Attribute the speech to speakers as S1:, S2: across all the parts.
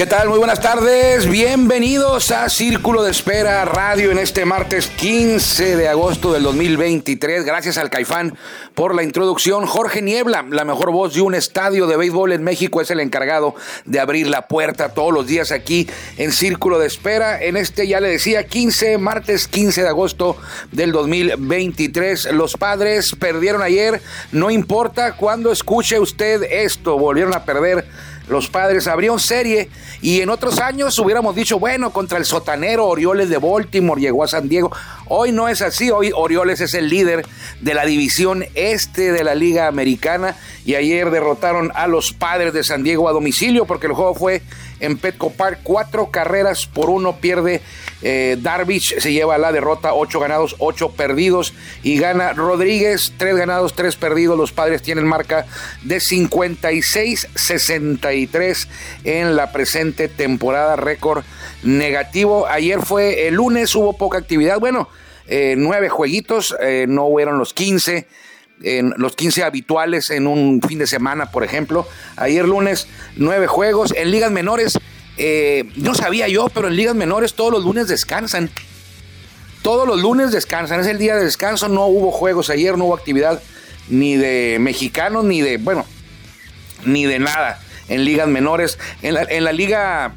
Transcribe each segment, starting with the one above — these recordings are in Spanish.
S1: ¿Qué tal? Muy buenas tardes. Bienvenidos a Círculo de Espera Radio en este martes 15 de agosto del 2023. Gracias al Caifán por la introducción. Jorge Niebla, la mejor voz de un estadio de béisbol en México, es el encargado de abrir la puerta todos los días aquí en Círculo de Espera. En este, ya le decía, 15, martes 15 de agosto del 2023. Los padres perdieron ayer. No importa cuando escuche usted esto, volvieron a perder los padres abrieron serie y en otros años hubiéramos dicho, bueno, contra el sotanero Orioles de Baltimore llegó a San Diego. Hoy no es así, hoy Orioles es el líder de la división este de la Liga Americana y ayer derrotaron a los padres de San Diego a domicilio porque el juego fue en Petco Park, cuatro carreras por uno pierde eh, Darvish, se lleva la derrota, ocho ganados, ocho perdidos. Y gana Rodríguez, tres ganados, tres perdidos, los padres tienen marca de 56-63 en la presente temporada, récord negativo, ayer fue el lunes, hubo poca actividad, bueno, eh, nueve jueguitos, eh, no fueron los 15, en los 15 habituales en un fin de semana, por ejemplo. Ayer lunes, nueve juegos. En ligas menores, eh, no sabía yo, pero en ligas menores todos los lunes descansan. Todos los lunes descansan, es el día de descanso, no hubo juegos ayer, no hubo actividad ni de mexicanos, ni de, bueno, ni de nada en ligas menores. En la, en la liga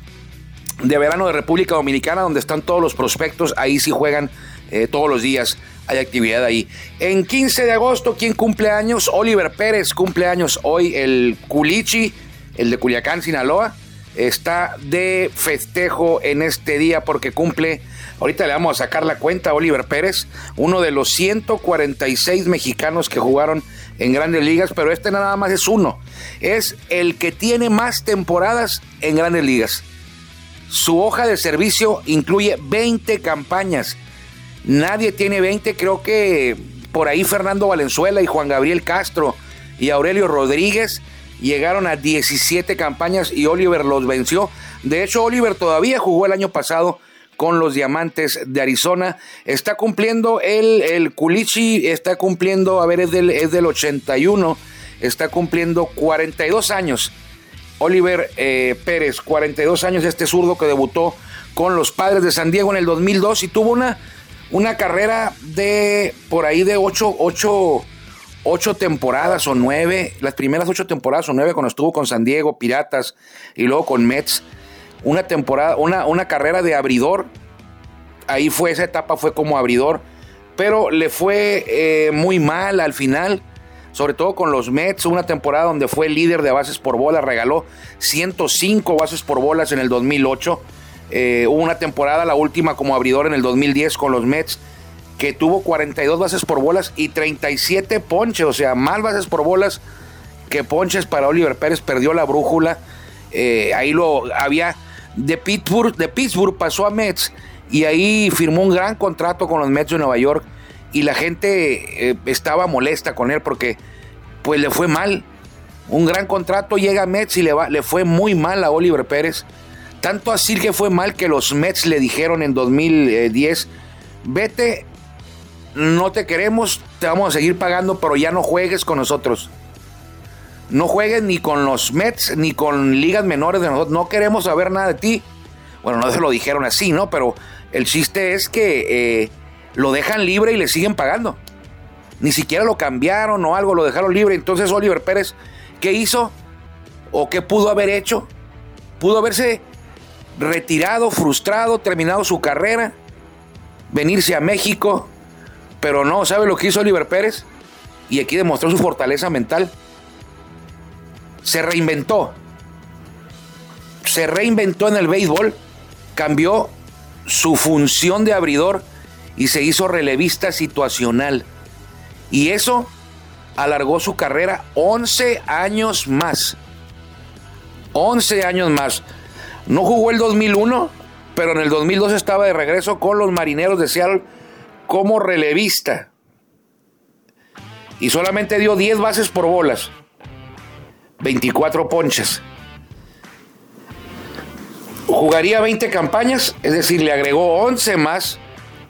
S1: de verano de República Dominicana, donde están todos los prospectos, ahí sí juegan eh, todos los días hay actividad ahí. En 15 de agosto, ¿quién cumple años? Oliver Pérez cumple años hoy, el Culichi, el de Culiacán, Sinaloa, está de festejo en este día porque cumple, ahorita le vamos a sacar la cuenta a Oliver Pérez, uno de los 146 mexicanos que jugaron en grandes ligas, pero este nada más es uno, es el que tiene más temporadas en grandes ligas. Su hoja de servicio incluye 20 campañas Nadie tiene 20, creo que por ahí Fernando Valenzuela y Juan Gabriel Castro y Aurelio Rodríguez llegaron a 17 campañas y Oliver los venció. De hecho, Oliver todavía jugó el año pasado con los Diamantes de Arizona. Está cumpliendo el, el Culichi, está cumpliendo, a ver, es del, es del 81, está cumpliendo 42 años. Oliver eh, Pérez, 42 años, este zurdo que debutó con los padres de San Diego en el 2002 y tuvo una una carrera de por ahí de ocho, ocho, ocho temporadas o nueve, las primeras ocho temporadas o nueve cuando estuvo con San Diego, Piratas y luego con Mets. Una temporada, una, una carrera de abridor. Ahí fue, esa etapa fue como abridor. Pero le fue eh, muy mal al final. Sobre todo con los Mets, una temporada donde fue líder de bases por bola, regaló 105 bases por bolas en el 2008 eh, hubo una temporada, la última como abridor en el 2010 con los Mets, que tuvo 42 bases por bolas y 37 ponches, o sea, más bases por bolas que ponches para Oliver Pérez, perdió la brújula. Eh, ahí lo había de Pittsburgh, de Pittsburgh pasó a Mets y ahí firmó un gran contrato con los Mets de Nueva York y la gente eh, estaba molesta con él porque pues le fue mal. Un gran contrato llega a Mets y le, va, le fue muy mal a Oliver Pérez. Tanto así que fue mal que los Mets le dijeron en 2010, vete, no te queremos, te vamos a seguir pagando, pero ya no juegues con nosotros. No juegues ni con los Mets ni con ligas menores de nosotros. No queremos saber nada de ti. Bueno, no se lo dijeron así, ¿no? Pero el chiste es que eh, lo dejan libre y le siguen pagando. Ni siquiera lo cambiaron o algo, lo dejaron libre. Entonces Oliver Pérez, ¿qué hizo? ¿O qué pudo haber hecho? Pudo haberse retirado, frustrado, terminado su carrera, venirse a México, pero no, ¿sabe lo que hizo Oliver Pérez? y aquí demostró su fortaleza mental. Se reinventó. Se reinventó en el béisbol, cambió su función de abridor y se hizo relevista situacional. Y eso alargó su carrera 11 años más. 11 años más. No jugó el 2001, pero en el 2002 estaba de regreso con los Marineros de Seattle como relevista. Y solamente dio 10 bases por bolas. 24 ponches. Jugaría 20 campañas, es decir, le agregó 11 más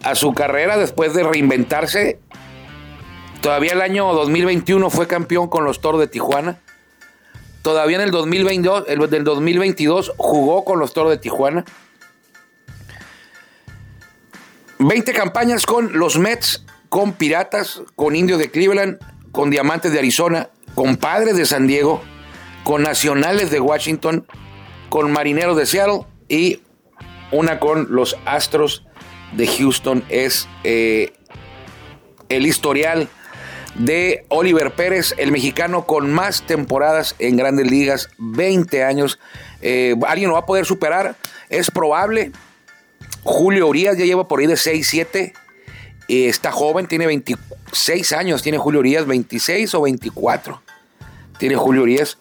S1: a su carrera después de reinventarse. Todavía el año 2021 fue campeón con los Toros de Tijuana. Todavía en el 2022, el del 2022 jugó con los Toros de Tijuana. 20 campañas con los Mets, con Piratas, con Indios de Cleveland, con Diamantes de Arizona, con Padres de San Diego, con Nacionales de Washington, con Marineros de Seattle y una con los Astros de Houston. Es eh, el historial de Oliver Pérez, el mexicano con más temporadas en grandes ligas, 20 años. Eh, ¿Alguien lo va a poder superar? Es probable. Julio Urias ya lleva por ahí de 6, 7. está joven, tiene 26 años, tiene Julio Urias, 26 o 24. Tiene Julio Urias.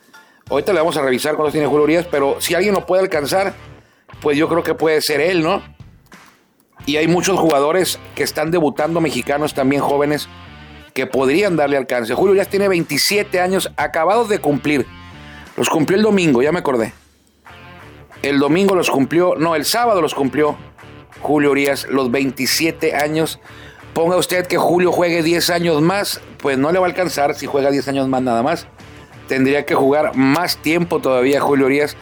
S1: Ahorita le vamos a revisar cuántos tiene Julio Urias, pero si alguien lo puede alcanzar, pues yo creo que puede ser él, ¿no? Y hay muchos jugadores que están debutando mexicanos también jóvenes que podrían darle alcance. Julio Urias tiene 27 años acabados de cumplir. Los cumplió el domingo, ya me acordé. El domingo los cumplió, no, el sábado los cumplió Julio Urias, los 27 años. Ponga usted que Julio juegue 10 años más, pues no le va a alcanzar si juega 10 años más nada más. Tendría que jugar más tiempo todavía Julio Urias,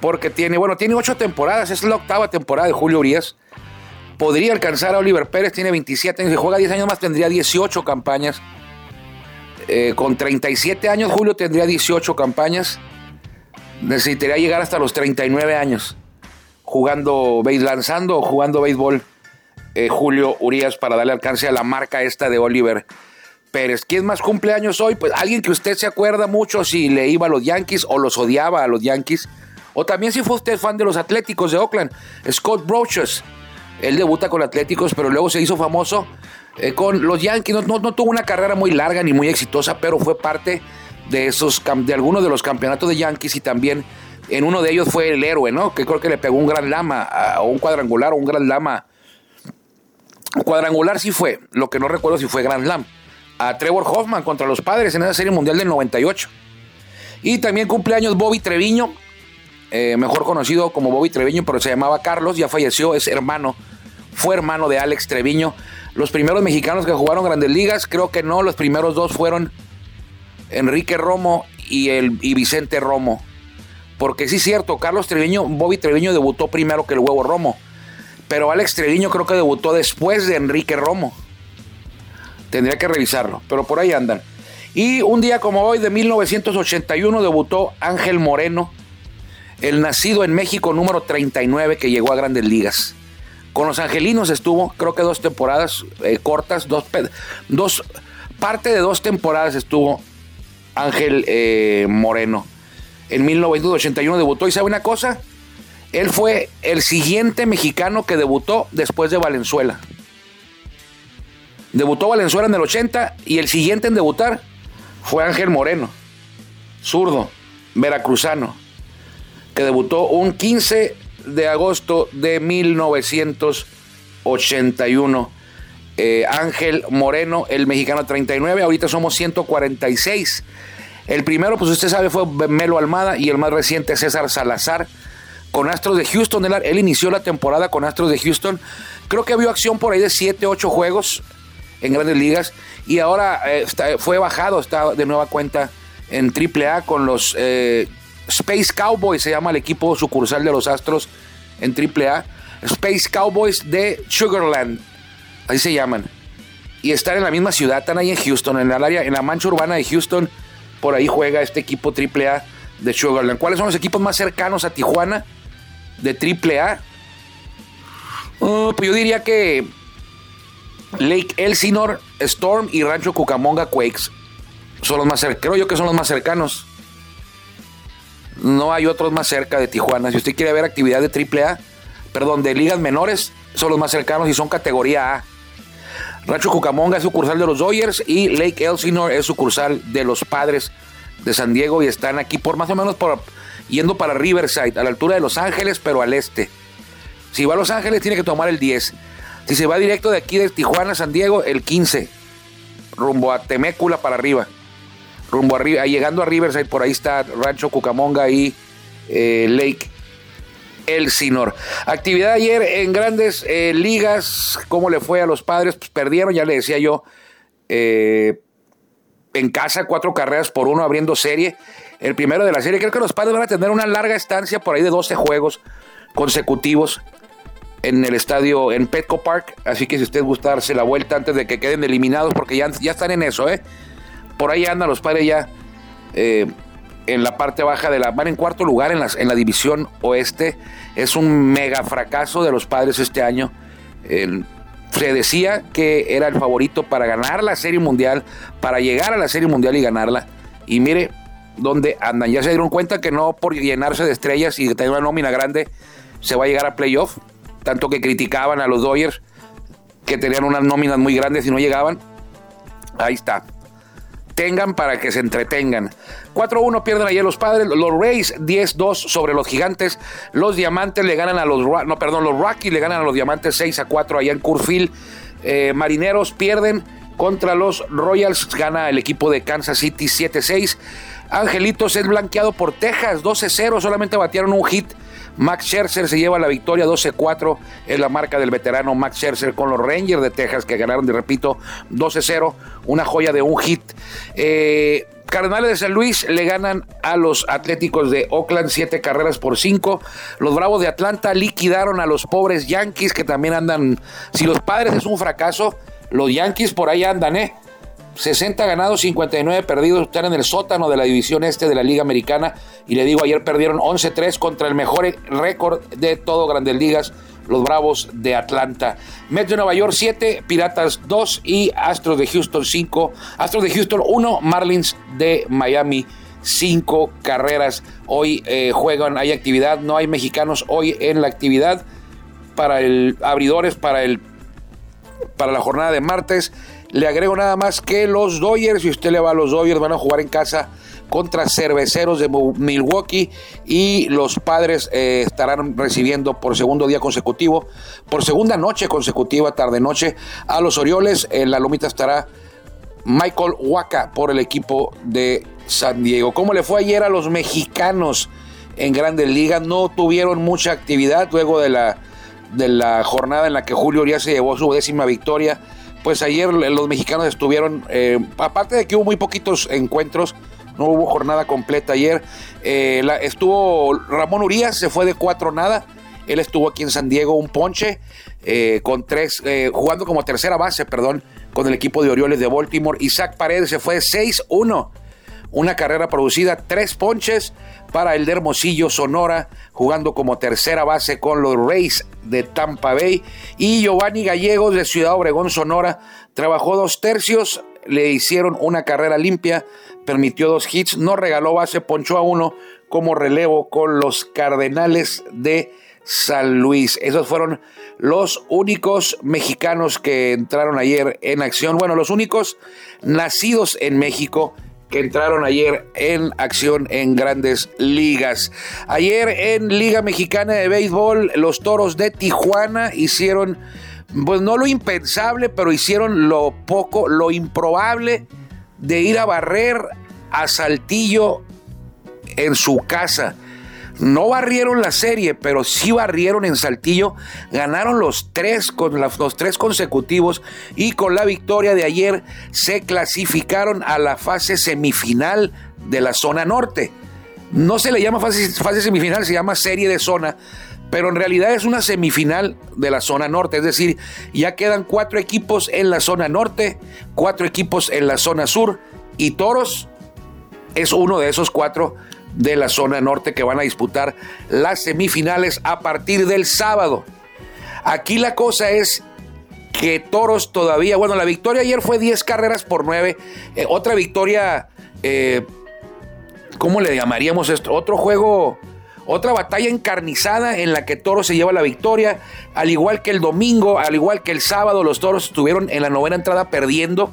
S1: porque tiene, bueno, tiene 8 temporadas, es la octava temporada de Julio Urias podría alcanzar a Oliver Pérez, tiene 27 años, si juega 10 años más tendría 18 campañas. Eh, con 37 años Julio tendría 18 campañas. Necesitaría llegar hasta los 39 años jugando, lanzando o jugando béisbol eh, Julio Urias para darle alcance a la marca esta de Oliver Pérez. ¿Quién más cumpleaños hoy? Pues alguien que usted se acuerda mucho si le iba a los Yankees o los odiaba a los Yankees. O también si fue usted fan de los Atléticos de Oakland, Scott Brochus él debuta con Atléticos, pero luego se hizo famoso eh, con los Yankees. No, tuvo una carrera muy larga ni muy exitosa, pero fue parte de esos de algunos de los campeonatos de Yankees y también en uno de ellos fue el héroe, ¿no? Que creo que le pegó un gran lama, o un cuadrangular o un gran lama. Cuadrangular sí fue, lo que no recuerdo si fue Grand Slam. A Trevor Hoffman contra los padres en esa serie mundial del 98. Y también cumpleaños Bobby Treviño, eh, mejor conocido como Bobby Treviño, pero se llamaba Carlos, ya falleció, es hermano, fue hermano de Alex Treviño. Los primeros mexicanos que jugaron grandes ligas, creo que no, los primeros dos fueron Enrique Romo y, el, y Vicente Romo. Porque sí es cierto, Carlos Treviño, Bobby Treviño debutó primero que el huevo Romo. Pero Alex Treviño creo que debutó después de Enrique Romo. Tendría que revisarlo, pero por ahí andan. Y un día como hoy de 1981 debutó Ángel Moreno el nacido en México número 39 que llegó a grandes ligas. Con los Angelinos estuvo, creo que dos temporadas eh, cortas, dos, dos, parte de dos temporadas estuvo Ángel eh, Moreno. En 1981 debutó y sabe una cosa, él fue el siguiente mexicano que debutó después de Valenzuela. Debutó Valenzuela en el 80 y el siguiente en debutar fue Ángel Moreno, zurdo, veracruzano que debutó un 15 de agosto de 1981. Eh, Ángel Moreno, el mexicano 39, ahorita somos 146. El primero, pues usted sabe, fue Melo Almada y el más reciente César Salazar con Astros de Houston. Él, inició la temporada con Astros de Houston. Creo que vio acción por ahí de 7, 8 juegos en grandes ligas y ahora eh, fue bajado, está de nueva cuenta en AAA con los eh, Space Cowboys se llama el equipo sucursal de los Astros en AAA. Space Cowboys de Sugarland, así se llaman. Y están en la misma ciudad, están ahí en Houston, en el área, en la mancha urbana de Houston. Por ahí juega este equipo AAA de Sugarland. ¿Cuáles son los equipos más cercanos a Tijuana de AAA? Uh, pues yo diría que Lake Elsinore, Storm y Rancho Cucamonga Quakes. son los más. Creo yo que son los más cercanos. No hay otros más cerca de Tijuana. Si usted quiere ver actividad de AAA, perdón, de ligas menores, son los más cercanos y son categoría A. Rancho Cucamonga es sucursal de los Dodgers y Lake Elsinore es sucursal de los Padres de San Diego y están aquí por más o menos por, yendo para Riverside, a la altura de Los Ángeles, pero al este. Si va a Los Ángeles tiene que tomar el 10. Si se va directo de aquí de Tijuana a San Diego, el 15. Rumbo a Temécula para arriba. Rumbo arriba, llegando a Riverside, por ahí está Rancho Cucamonga y eh, Lake Elsinore. Actividad ayer en grandes eh, ligas. ¿Cómo le fue a los padres? Pues perdieron, ya le decía yo. Eh, en casa, cuatro carreras por uno, abriendo serie. El primero de la serie. Creo que los padres van a tener una larga estancia por ahí de 12 juegos consecutivos en el estadio en Petco Park. Así que si usted gusta darse la vuelta antes de que queden eliminados, porque ya están en eso, ¿eh? Por ahí andan los padres ya eh, en la parte baja de la. Van en cuarto lugar en, en la división oeste. Es un mega fracaso de los padres este año. se decía que era el favorito para ganar la Serie Mundial, para llegar a la Serie Mundial y ganarla. Y mire dónde andan. Ya se dieron cuenta que no por llenarse de estrellas y tener una nómina grande se va a llegar a playoff. Tanto que criticaban a los Dodgers que tenían unas nóminas muy grandes y no llegaban. Ahí está tengan para que se entretengan. 4-1 pierden ayer los padres, los Rays 10-2 sobre los gigantes, los diamantes le ganan a los, no perdón, los Rockies le ganan a los diamantes 6-4 allá en Curfield, eh, marineros pierden contra los Royals, gana el equipo de Kansas City 7-6, Angelitos es blanqueado por Texas 12-0, solamente batearon un hit Max Scherzer se lleva la victoria 12-4, es la marca del veterano Max Scherzer con los Rangers de Texas que ganaron, de repito, 12-0, una joya de un hit. Eh, Cardenales de San Luis le ganan a los Atléticos de Oakland siete carreras por cinco. Los Bravos de Atlanta liquidaron a los pobres Yankees que también andan. Si los padres es un fracaso, los Yankees por ahí andan, ¿eh? 60 ganados, 59 perdidos, están en el sótano de la división este de la Liga Americana. Y le digo, ayer perdieron 11-3 contra el mejor récord de todo Grandes Ligas, los Bravos de Atlanta. Mets de Nueva York 7, Piratas 2 y Astros de Houston 5. Astros de Houston 1, Marlins de Miami 5 carreras. Hoy eh, juegan, hay actividad, no hay mexicanos hoy en la actividad para el abridores, para el para la jornada de martes. Le agrego nada más que los Dodgers, si usted le va a los Dodgers, van a jugar en casa contra Cerveceros de Milwaukee y los padres eh, estarán recibiendo por segundo día consecutivo, por segunda noche consecutiva, tarde-noche, a los Orioles. En la lomita estará Michael Waka por el equipo de San Diego. ¿Cómo le fue ayer a los mexicanos en Grandes Ligas? No tuvieron mucha actividad luego de la, de la jornada en la que Julio ya se llevó su décima victoria pues ayer los mexicanos estuvieron, eh, aparte de que hubo muy poquitos encuentros, no hubo jornada completa ayer, eh, estuvo Ramón Urias, se fue de cuatro nada, él estuvo aquí en San Diego, un ponche, eh, con tres, jugando como tercera base, perdón, con el equipo de Orioles de Baltimore. Isaac Paredes se fue de 6-1 una carrera producida, tres ponches para el de Hermosillo Sonora, jugando como tercera base con los Rays de Tampa Bay. Y Giovanni Gallegos de Ciudad Obregón Sonora trabajó dos tercios, le hicieron una carrera limpia, permitió dos hits, no regaló base, ponchó a uno como relevo con los Cardenales de San Luis. Esos fueron los únicos mexicanos que entraron ayer en acción. Bueno, los únicos nacidos en México que entraron ayer en acción en grandes ligas. Ayer en Liga Mexicana de Béisbol, los Toros de Tijuana hicieron, pues no lo impensable, pero hicieron lo poco, lo improbable de ir a barrer a Saltillo en su casa no barrieron la serie, pero sí barrieron en Saltillo. Ganaron los tres, con los tres consecutivos y con la victoria de ayer se clasificaron a la fase semifinal de la zona norte. No se le llama fase, fase semifinal, se llama serie de zona, pero en realidad es una semifinal de la zona norte, es decir, ya quedan cuatro equipos en la zona norte, cuatro equipos en la zona sur y Toros es uno de esos cuatro de la zona norte que van a disputar las semifinales a partir del sábado. Aquí la cosa es que Toros todavía, bueno, la victoria ayer fue 10 carreras por 9, eh, otra victoria, eh, ¿cómo le llamaríamos esto? Otro juego, otra batalla encarnizada en la que Toros se lleva la victoria, al igual que el domingo, al igual que el sábado, los Toros estuvieron en la novena entrada perdiendo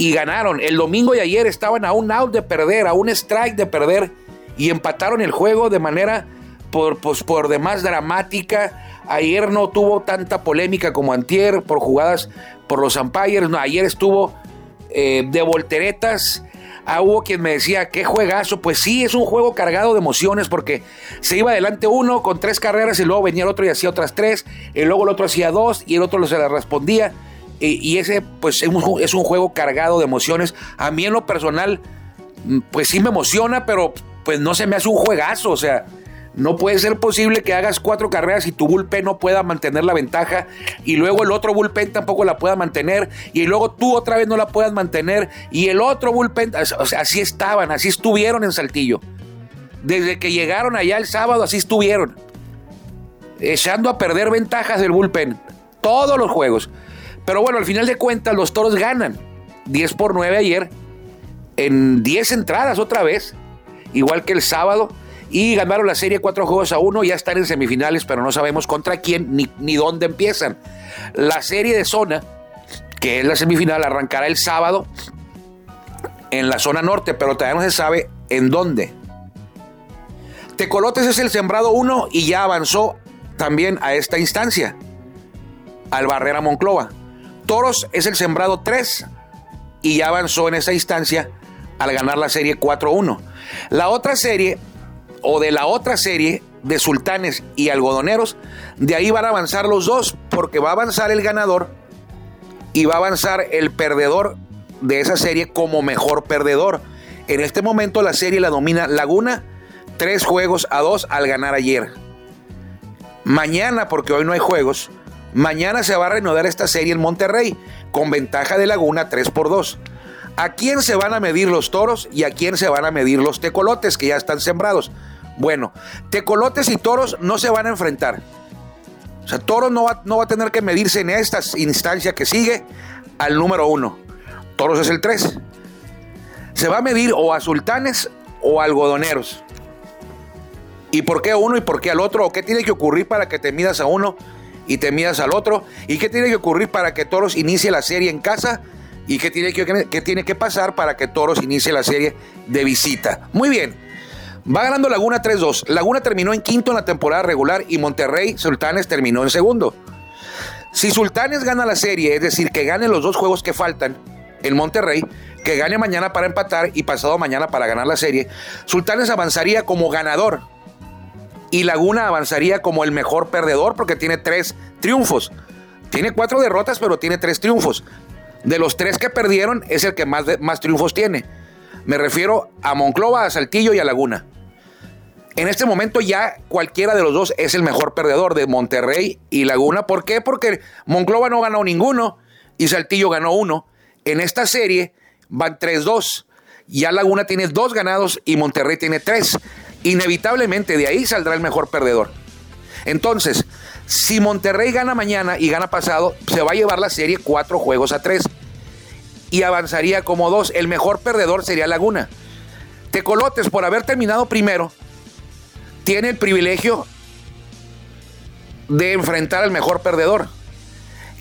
S1: y ganaron. El domingo y ayer estaban a un out de perder, a un strike de perder y empataron el juego de manera por, pues, por demás dramática Ayer no tuvo tanta polémica como antier por jugadas por los umpires. No, ayer estuvo eh, de volteretas. Ah, hubo quien me decía, qué juegazo. Pues sí, es un juego cargado de emociones porque se iba adelante uno con tres carreras y luego venía el otro y hacía otras tres. Y luego el otro hacía dos y el otro se le respondía. Y, ese, pues, es un, es un juego cargado de emociones. A mí en lo personal, mm, pues sí me emociona, pero pues no se me hace un juegazo. O sea, no puede ser posible que hagas cuatro carreras y tu bullpen no pueda mantener la ventaja y luego el otro bullpen tampoco la pueda mantener y luego tú otra vez no la puedas mantener y el otro bullpen, así estaban, así estuvieron en Saltillo. Desde que llegaron allá el sábado, así estuvieron. Echando a perder ventajas del bullpen. Todos los juegos. Pero bueno, al final de cuentas, los toros ganan. 10 por 9 ayer. En 10 entradas otra vez. Igual que el sábado y ganaron la serie cuatro juegos a uno, ya están en semifinales, pero no sabemos contra quién ni, ni dónde empiezan. La serie de zona, que es la semifinal, arrancará el sábado en la zona norte, pero todavía no se sabe en dónde. Tecolotes es el sembrado uno y ya avanzó también a esta instancia, al Barrera Monclova. Toros es el sembrado 3 y ya avanzó en esa instancia al ganar la serie 4-1. La otra serie o de la otra serie de sultanes y algodoneros, de ahí van a avanzar los dos, porque va a avanzar el ganador y va a avanzar el perdedor de esa serie como mejor perdedor. En este momento la serie la domina Laguna, tres juegos a dos al ganar ayer. Mañana, porque hoy no hay juegos, mañana se va a reanudar esta serie en Monterrey, con ventaja de Laguna 3 por 2. ¿A quién se van a medir los toros y a quién se van a medir los tecolotes que ya están sembrados? Bueno, tecolotes y toros no se van a enfrentar. O sea, toros no va, no va a tener que medirse en esta instancia que sigue al número uno. Toros es el tres. Se va a medir o a sultanes o a algodoneros. ¿Y por qué uno y por qué al otro? ¿O qué tiene que ocurrir para que te midas a uno y te midas al otro? ¿Y qué tiene que ocurrir para que Toros inicie la serie en casa? ¿Y qué tiene que, qué tiene que pasar para que Toros inicie la serie de visita? Muy bien. Va ganando Laguna 3-2. Laguna terminó en quinto en la temporada regular y Monterrey Sultanes terminó en segundo. Si Sultanes gana la serie, es decir, que gane los dos juegos que faltan en Monterrey, que gane mañana para empatar y pasado mañana para ganar la serie, Sultanes avanzaría como ganador y Laguna avanzaría como el mejor perdedor porque tiene tres triunfos. Tiene cuatro derrotas, pero tiene tres triunfos. De los tres que perdieron, es el que más, más triunfos tiene. Me refiero a Monclova, a Saltillo y a Laguna. En este momento ya cualquiera de los dos es el mejor perdedor de Monterrey y Laguna. ¿Por qué? Porque Monclova no ganó ninguno y Saltillo ganó uno. En esta serie van 3-2. Ya Laguna tiene dos ganados y Monterrey tiene tres. Inevitablemente de ahí saldrá el mejor perdedor. Entonces, si Monterrey gana mañana y gana pasado, se va a llevar la serie cuatro juegos a tres y avanzaría como dos. El mejor perdedor sería Laguna. Tecolotes, por haber terminado primero, tiene el privilegio de enfrentar al mejor perdedor,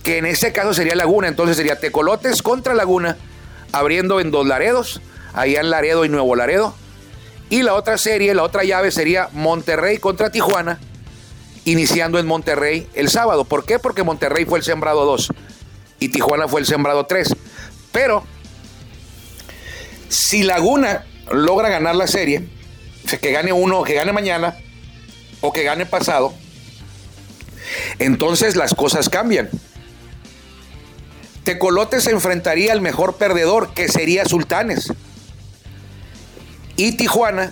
S1: que en este caso sería Laguna. Entonces sería Tecolotes contra Laguna, abriendo en dos Laredos, allá en Laredo y Nuevo Laredo. Y la otra serie, la otra llave sería Monterrey contra Tijuana, iniciando en Monterrey el sábado. ¿Por qué? Porque Monterrey fue el sembrado 2 y Tijuana fue el sembrado 3. Pero si Laguna logra ganar la serie, que gane uno, que gane mañana o que gane pasado, entonces las cosas cambian. Tecolote se enfrentaría al mejor perdedor, que sería Sultanes. Y Tijuana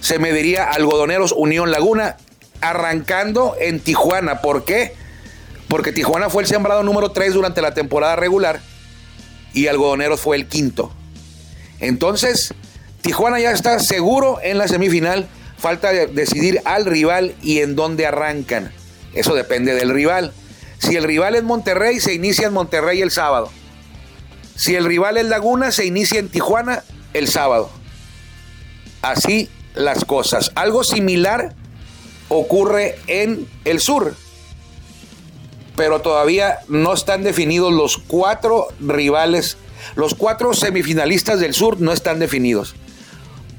S1: se mediría Algodoneros Unión Laguna, arrancando en Tijuana. ¿Por qué? Porque Tijuana fue el sembrado número 3 durante la temporada regular y Algodoneros fue el quinto. Entonces, Tijuana ya está seguro en la semifinal. Falta decidir al rival y en dónde arrancan. Eso depende del rival. Si el rival es Monterrey, se inicia en Monterrey el sábado. Si el rival es Laguna, se inicia en Tijuana el sábado. Así las cosas. Algo similar ocurre en el sur. Pero todavía no están definidos los cuatro rivales. Los cuatro semifinalistas del sur no están definidos.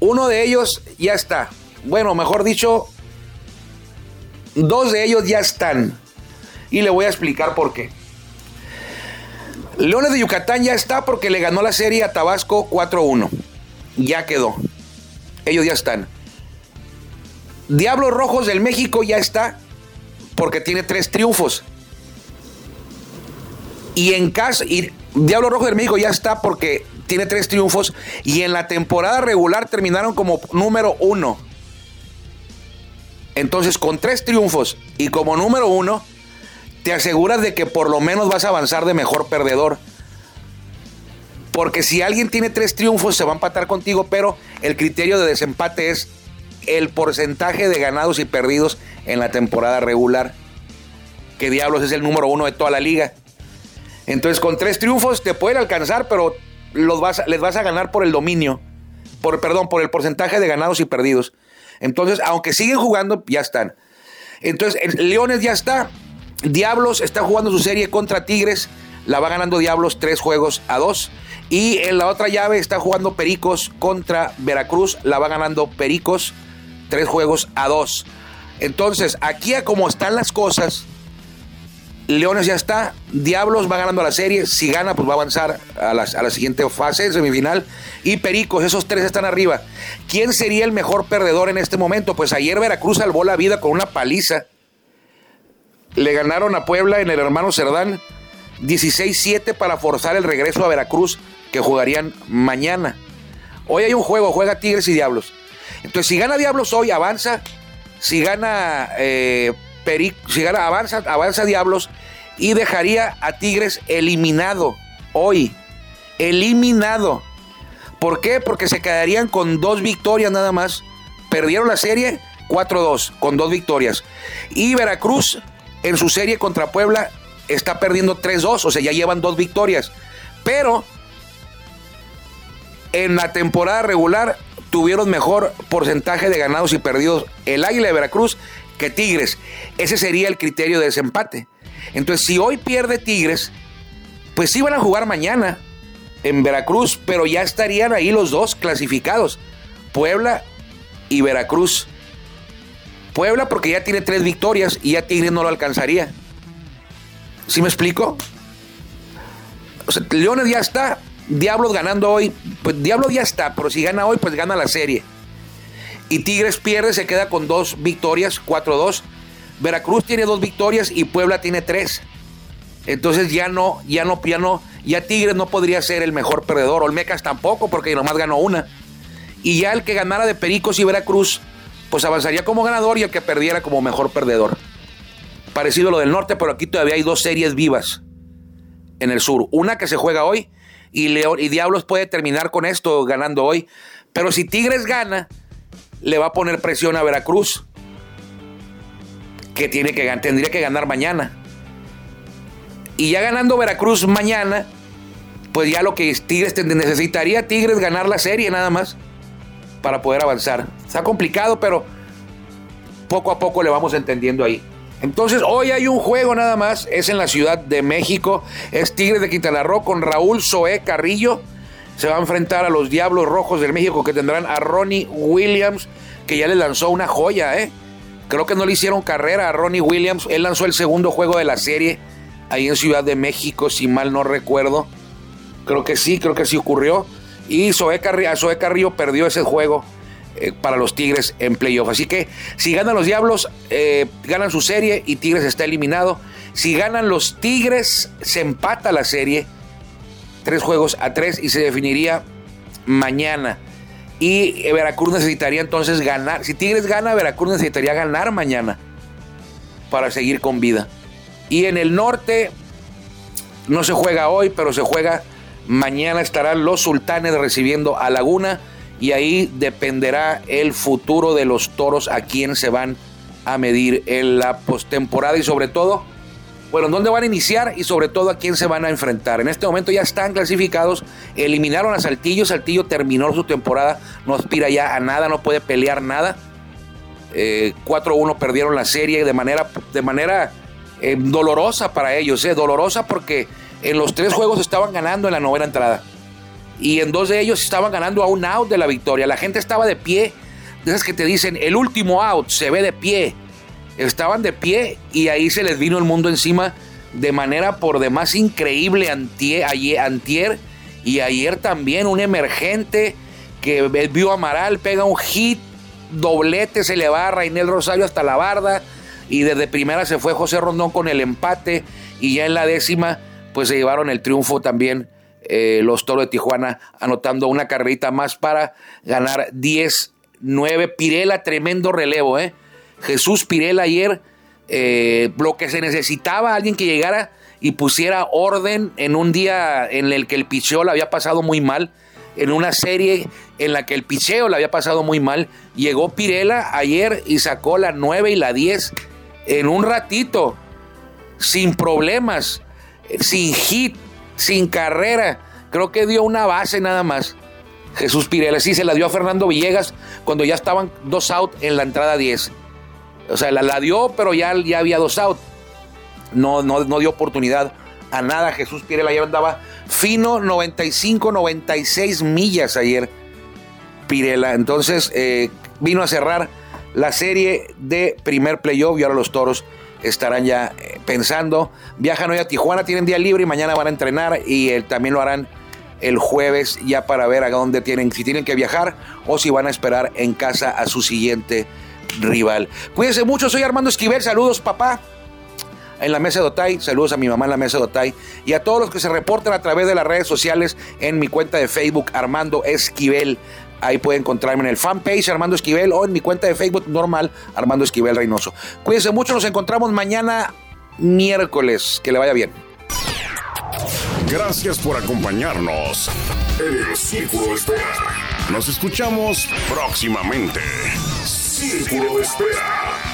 S1: Uno de ellos ya está. Bueno, mejor dicho, dos de ellos ya están. Y le voy a explicar por qué. Leones de Yucatán ya está porque le ganó la serie a Tabasco 4-1. Ya quedó. Ellos ya están. Diablos Rojos del México ya está porque tiene tres triunfos. Y en casa, y Diablos Rojos del México ya está porque tiene tres triunfos. Y en la temporada regular terminaron como número uno. Entonces, con tres triunfos y como número uno, te aseguras de que por lo menos vas a avanzar de mejor perdedor. Porque si alguien tiene tres triunfos, se va a empatar contigo, pero el criterio de desempate es el porcentaje de ganados y perdidos en la temporada regular. Que diablos es el número uno de toda la liga. Entonces, con tres triunfos te pueden alcanzar, pero los vas, les vas a ganar por el dominio. Por, perdón, por el porcentaje de ganados y perdidos. Entonces, aunque siguen jugando, ya están. Entonces, Leones ya está. Diablos está jugando su serie contra Tigres. La va ganando Diablos tres juegos a dos. Y en la otra llave está jugando Pericos contra Veracruz. La va ganando Pericos tres juegos a dos. Entonces, aquí a como están las cosas, Leones ya está, Diablos va ganando la serie, si gana pues va a avanzar a la, a la, siguiente fase, semifinal, y Pericos, esos tres están arriba. ¿Quién sería el mejor perdedor en este momento? Pues ayer Veracruz salvó la vida con una paliza le ganaron a Puebla en el hermano Cerdán 16-7 para forzar el regreso a Veracruz que jugarían mañana. Hoy hay un juego, juega Tigres y Diablos. Entonces, si gana Diablos hoy, avanza. Si gana eh, si gana, avanza, avanza Diablos y dejaría a Tigres eliminado hoy. Eliminado. ¿Por qué? Porque se quedarían con dos victorias nada más. Perdieron la serie 4-2 con dos victorias. Y Veracruz en su serie contra Puebla está perdiendo 3-2, o sea, ya llevan dos victorias. Pero en la temporada regular tuvieron mejor porcentaje de ganados y perdidos el Águila de Veracruz que Tigres. Ese sería el criterio de desempate. Entonces, si hoy pierde Tigres, pues sí van a jugar mañana en Veracruz, pero ya estarían ahí los dos clasificados, Puebla y Veracruz. Puebla porque ya tiene tres victorias y ya Tigres no lo alcanzaría. ¿Sí me explico? O sea, Leones ya está, Diablos ganando hoy, pues Diablos ya está, pero si gana hoy, pues gana la serie. Y Tigres pierde, se queda con dos victorias, 4-2. Veracruz tiene dos victorias y Puebla tiene tres. Entonces ya no, ya no, ya no, ya Tigres no podría ser el mejor perdedor. Olmecas tampoco, porque nomás ganó una. Y ya el que ganara de Pericos y Veracruz pues avanzaría como ganador y el que perdiera como mejor perdedor. Parecido a lo del norte, pero aquí todavía hay dos series vivas en el sur. Una que se juega hoy y, y Diablos puede terminar con esto ganando hoy. Pero si Tigres gana, le va a poner presión a Veracruz, que, tiene que tendría que ganar mañana. Y ya ganando Veracruz mañana, pues ya lo que Tigres necesitaría Tigres ganar la serie nada más para poder avanzar. Está complicado, pero poco a poco le vamos entendiendo ahí. Entonces, hoy hay un juego nada más, es en la Ciudad de México, es Tigres de Quintana Roo con Raúl Zoé Carrillo. Se va a enfrentar a los Diablos Rojos del México que tendrán a Ronnie Williams, que ya le lanzó una joya, ¿eh? Creo que no le hicieron carrera a Ronnie Williams. Él lanzó el segundo juego de la serie ahí en Ciudad de México, si mal no recuerdo. Creo que sí, creo que sí ocurrió. Y Zoé Carrillo, perdió ese juego eh, para los Tigres en playoff. Así que si ganan los Diablos, eh, ganan su serie y Tigres está eliminado. Si ganan los Tigres, se empata la serie. Tres juegos a tres y se definiría mañana. Y Veracruz necesitaría entonces ganar. Si Tigres gana, Veracruz necesitaría ganar mañana para seguir con vida. Y en el norte no se juega hoy, pero se juega Mañana estarán los sultanes recibiendo a Laguna y ahí dependerá el futuro de los toros a quien se van a medir en la postemporada y sobre todo bueno, dónde van a iniciar y sobre todo a quién se van a enfrentar. En este momento ya están clasificados, eliminaron a Saltillo, Saltillo terminó su temporada, no aspira ya a nada, no puede pelear nada. 4-1 eh, perdieron la serie de manera, de manera eh, dolorosa para ellos, eh, dolorosa porque en los tres juegos estaban ganando en la novena entrada. Y en dos de ellos estaban ganando a un out de la victoria. La gente estaba de pie. De esas que te dicen, el último out se ve de pie estaban de pie y ahí se les vino el mundo encima de manera por demás increíble antier, antier y ayer también un emergente que vio Amaral, pega un hit, doblete, se le va a Rainel Rosario hasta la barda y desde primera se fue José Rondón con el empate y ya en la décima pues se llevaron el triunfo también eh, los Toros de Tijuana anotando una carrerita más para ganar 10-9. Pirela, tremendo relevo, ¿eh? Jesús Pirela ayer, eh, lo que se necesitaba, alguien que llegara y pusiera orden en un día en el que el picheo le había pasado muy mal, en una serie en la que el picheo le había pasado muy mal. Llegó Pirela ayer y sacó la 9 y la 10 en un ratito, sin problemas, sin hit, sin carrera. Creo que dio una base nada más. Jesús Pirela, sí, se la dio a Fernando Villegas cuando ya estaban dos out en la entrada 10. O sea, la, la dio, pero ya, ya había dos out. No, no, no dio oportunidad a nada. Jesús Pirela ya andaba fino 95, 96 millas ayer. Pirela. Entonces eh, vino a cerrar la serie de primer playoff y ahora los toros estarán ya eh, pensando. Viajan hoy a Tijuana, tienen día libre y mañana van a entrenar y eh, también lo harán el jueves ya para ver a dónde tienen, si tienen que viajar o si van a esperar en casa a su siguiente rival. Cuídense mucho, soy Armando Esquivel, saludos papá. En la mesa de Otay, saludos a mi mamá en la mesa de Otay y a todos los que se reportan a través de las redes sociales en mi cuenta de Facebook Armando Esquivel. Ahí puede encontrarme en el fanpage Armando Esquivel o en mi cuenta de Facebook normal Armando Esquivel Reynoso. Cuídense mucho, nos encontramos mañana miércoles. Que le vaya bien.
S2: Gracias por acompañarnos en el Círculo Espera. Nos escuchamos próximamente. Círculo Espera.